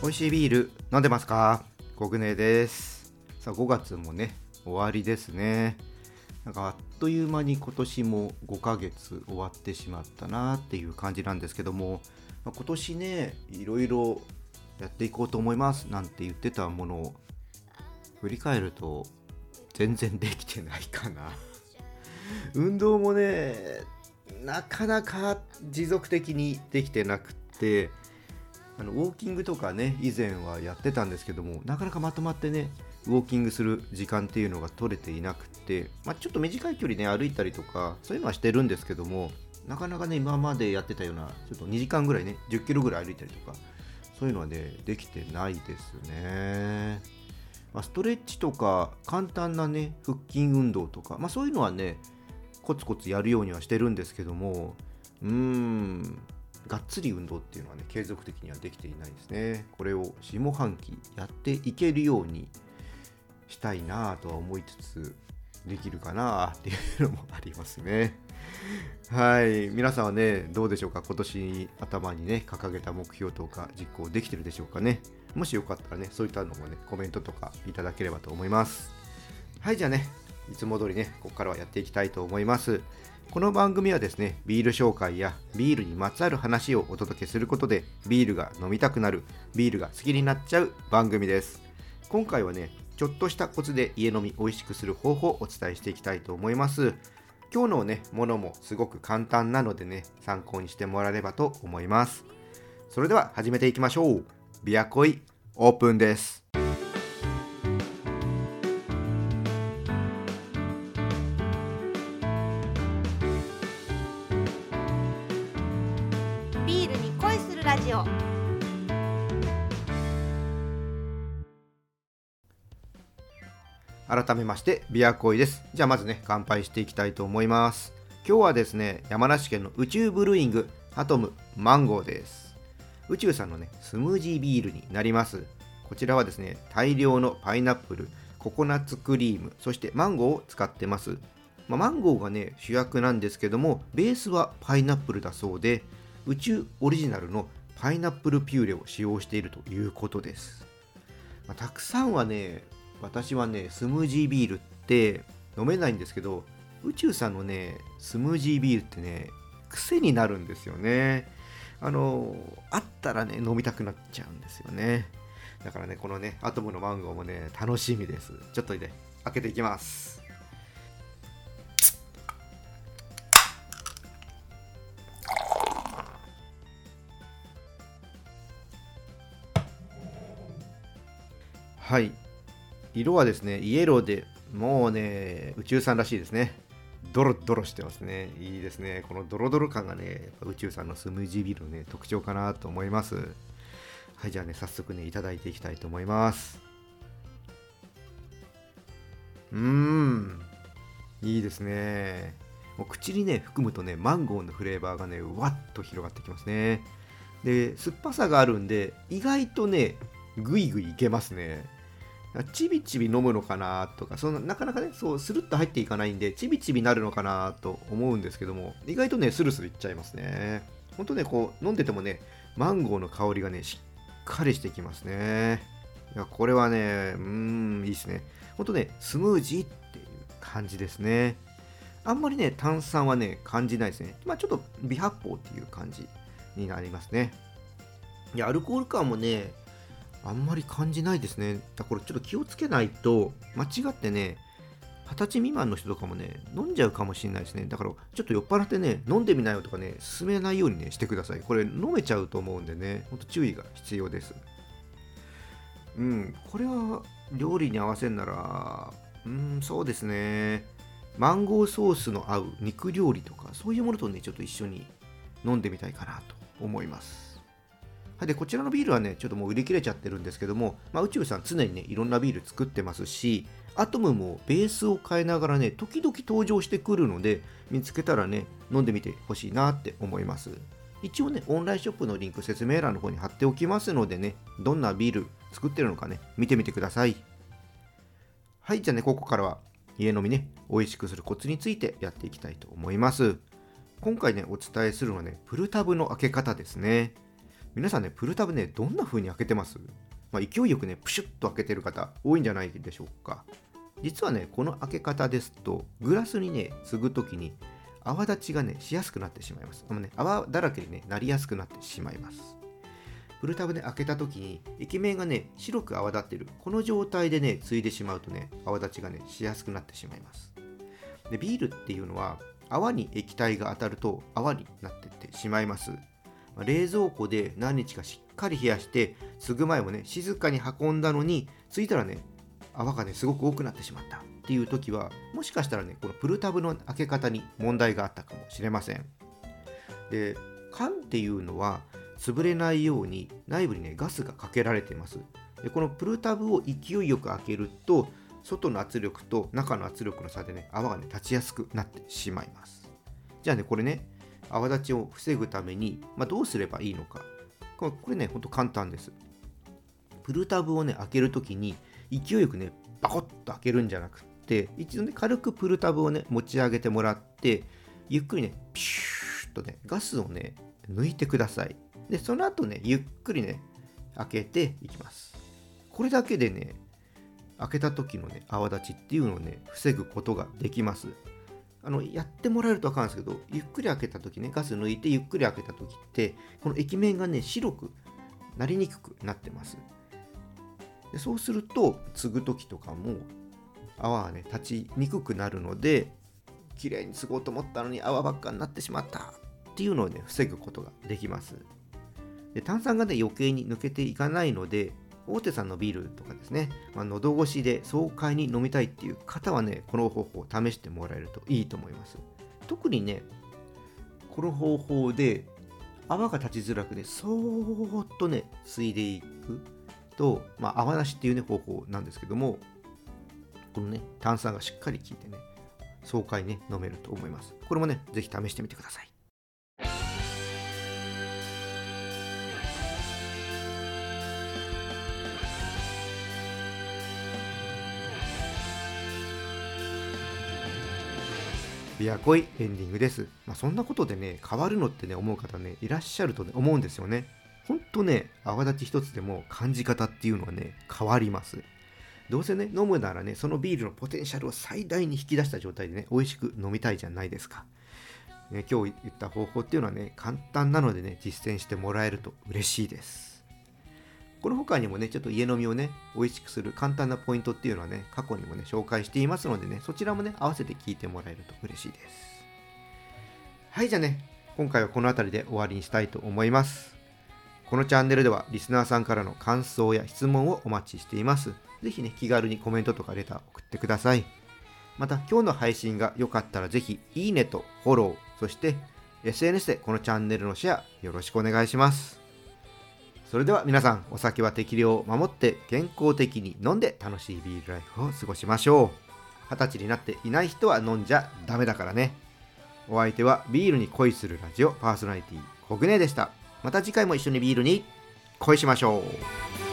美味しいビール飲んでますか？コグネです。さあ5月もね終わりですね。なんかあっという間に今年も5ヶ月終わってしまったなっていう感じなんですけども、まあ、今年ねいろいろやっていこうと思いますなんて言ってたものを振り返ると全然できてないかな。運動もねなかなか持続的にできてなくってあのウォーキングとかね以前はやってたんですけどもなかなかまとまってねウォーキングする時間っていうのが取れていなくて、まあ、ちょっと短い距離ね歩いたりとかそういうのはしてるんですけどもなかなかね今までやってたようなちょっと2時間ぐらいね10キロぐらい歩いたりとかそういうのはねできてないですね、まあ、ストレッチとか簡単なね腹筋運動とか、まあ、そういうのはねコツコツやるようにはしてるんですけどもうーん。がっつり運動っていうのはね継続的にはできていないですね。これを下半期やっていけるようにしたいなぁとは思いつつできるかなっていうのもありますね。はい。皆さんはねどうでしょうか？今年頭にね掲げた目標とか実行できてるでしょうかね？もしよかったらねそういったのもねコメントとかいただければと思います。はいじゃあねいつも通りねここからはやっていきたいと思います。この番組はですね、ビール紹介やビールにまつわる話をお届けすることで、ビールが飲みたくなる、ビールが好きになっちゃう番組です。今回はね、ちょっとしたコツで家飲み美味しくする方法をお伝えしていきたいと思います。今日のね、ものもすごく簡単なのでね、参考にしてもらえればと思います。それでは始めていきましょう。ビアコイオープンです。改めましてビアコイです。じゃあまずね乾杯していきたいと思います。今日はですね山梨県の宇宙ブルーイングアトムマンゴーです。宇宙さんのねスムージービールになります。こちらはですね大量のパイナップルココナッツクリームそしてマンゴーを使ってます。まあ、マンゴーがね主役なんですけどもベースはパイナップルだそうで宇宙オリジナルのパイナップルピューレを使用しているということです、まあ、たくさんはね私はねスムージービールって飲めないんですけど宇宙さんのねスムージービールってね癖になるんですよね。あのあったらね飲みたくなっちゃうんですよね。だからねこのねアトムのマンゴーもね楽しみです。ちょっとね開けていきます。はい。色はですね、イエローで、もうね、宇宙さんらしいですね。ドロドロしてますね。いいですね。このドロドロ感がね、宇宙さんのスムージービールのね、特徴かなと思います。はい、じゃあね、早速ね、いただいていきたいと思います。うーん、いいですね。もう口にね、含むとね、マンゴーのフレーバーがね、わっと広がってきますね。で、酸っぱさがあるんで、意外とね、ぐいぐいいけますね。ちびちび飲むのかなとか、そのなかなかね、そうスルッと入っていかないんで、ちびちびなるのかなと思うんですけども、意外とね、スルスルいっちゃいますね。ほんとね、こう、飲んでてもね、マンゴーの香りがね、しっかりしてきますね。いや、これはね、うーん、いいですね。ほんとね、スムージーっていう感じですね。あんまりね、炭酸はね、感じないですね。まあ、ちょっと微発泡っていう感じになりますね。いや、アルコール感もね、あんまり感じないですね。だからちょっと気をつけないと、間違ってね、二十歳未満の人とかもね、飲んじゃうかもしれないですね。だからちょっと酔っ払ってね、飲んでみなよとかね、進めないようにね、してください。これ飲めちゃうと思うんでね、ほんと注意が必要です。うん、これは料理に合わせるなら、うん、そうですね。マンゴーソースの合う肉料理とか、そういうものとね、ちょっと一緒に飲んでみたいかなと思います。はい、でこちらのビールはね、ちょっともう売り切れちゃってるんですけども、まあ、宇宙さん常にね、いろんなビール作ってますし、アトムもベースを変えながらね、時々登場してくるので、見つけたらね、飲んでみてほしいなって思います。一応ね、オンラインショップのリンク説明欄の方に貼っておきますのでね、どんなビール作ってるのかね、見てみてください。はい、じゃあね、ここからは家飲みね、美味しくするコツについてやっていきたいと思います。今回ね、お伝えするのはね、プルタブの開け方ですね。皆さんねプルタブねどんな風に開けてます？まあ、勢いよくねプシュッと開けてる方多いんじゃないでしょうか。実はねこの開け方ですとグラスにね継ぐ時に泡立ちがねしやすくなってしまいます。あのね泡だらけに、ね、なりやすくなってしまいます。プルタブで開けた時に液面がね白く泡立ってる。この状態でね継いでしまうとね泡立ちがねしやすくなってしまいます。でビールっていうのは泡に液体が当たると泡になってってしまいます。冷蔵庫で何日かしっかり冷やして継ぐ前もね静かに運んだのについたらね泡がねすごく多くなってしまったっていう時はもしかしたらねこのプルタブの開け方に問題があったかもしれません。で缶っていうのは潰れないように内部にねガスがかけられています。でこのプルタブを勢いよく開けると外の圧力と中の圧力の差でね泡がね立ちやすくなってしまいます。じゃあねこれね泡立ちを防ぐために、まあ、どうすればいいのか。これねほんと簡単です。プルタブをね開けるときに勢いよくねバコッと開けるんじゃなくって一度ね軽くプルタブをね持ち上げてもらってゆっくりねピューッとねガスをね抜いてください。でその後ねゆっくりね開けていきます。これだけでね開けた時のね泡立ちっていうのをね防ぐことができます。あのやってもらえると分かるんですけどゆっくり開けた時ねガス抜いてゆっくり開けた時ってこの液面がね白くなりにくくなってます。でそうすると継ぐ時とかも泡はね立ちにくくなるので綺麗に継ごうと思ったのに泡ばっかになってしまったっていうのをね防ぐことができます。で炭酸がね余計に抜けていかないので大手さんのビールとかですね、まあ、喉越しで爽快に飲みたいっていう方はね、この方法を試してもらえるといいと思います。特にね、この方法で泡が立ちづらくね、そーっとね、ついでいくと、まあ、泡なしっていうね、方法なんですけども、このね、炭酸がしっかり効いてね、爽快ね、飲めると思います。これもね、ぜひ試してみてください。ビアコイエンディングです。まあ、そんなことでね、変わるのってね、思う方ね、いらっしゃると、ね、思うんですよね。ほんとね、泡立ち一つでも感じ方っていうのはね、変わります。どうせね、飲むならね、そのビールのポテンシャルを最大に引き出した状態でね、美味しく飲みたいじゃないですか。ね、今日言った方法っていうのはね、簡単なのでね、実践してもらえると嬉しいです。この他にもね、ちょっと家飲みをね、美味しくする簡単なポイントっていうのはね、過去にもね、紹介していますのでね、そちらもね、合わせて聞いてもらえると嬉しいです。はい、じゃあね、今回はこの辺りで終わりにしたいと思います。このチャンネルではリスナーさんからの感想や質問をお待ちしています。ぜひね、気軽にコメントとかレター送ってください。また、今日の配信が良かったらぜひ、いいねとフォロー、そして SNS でこのチャンネルのシェアよろしくお願いします。それでは皆さん、お酒は適量を守って健康的に飲んで楽しいビールライフを過ごしましょう。二十歳になっていない人は飲んじゃダメだからね。お相手はビールに恋するラジオパーソナリティコグネでした。また次回も一緒にビールに恋しましょう。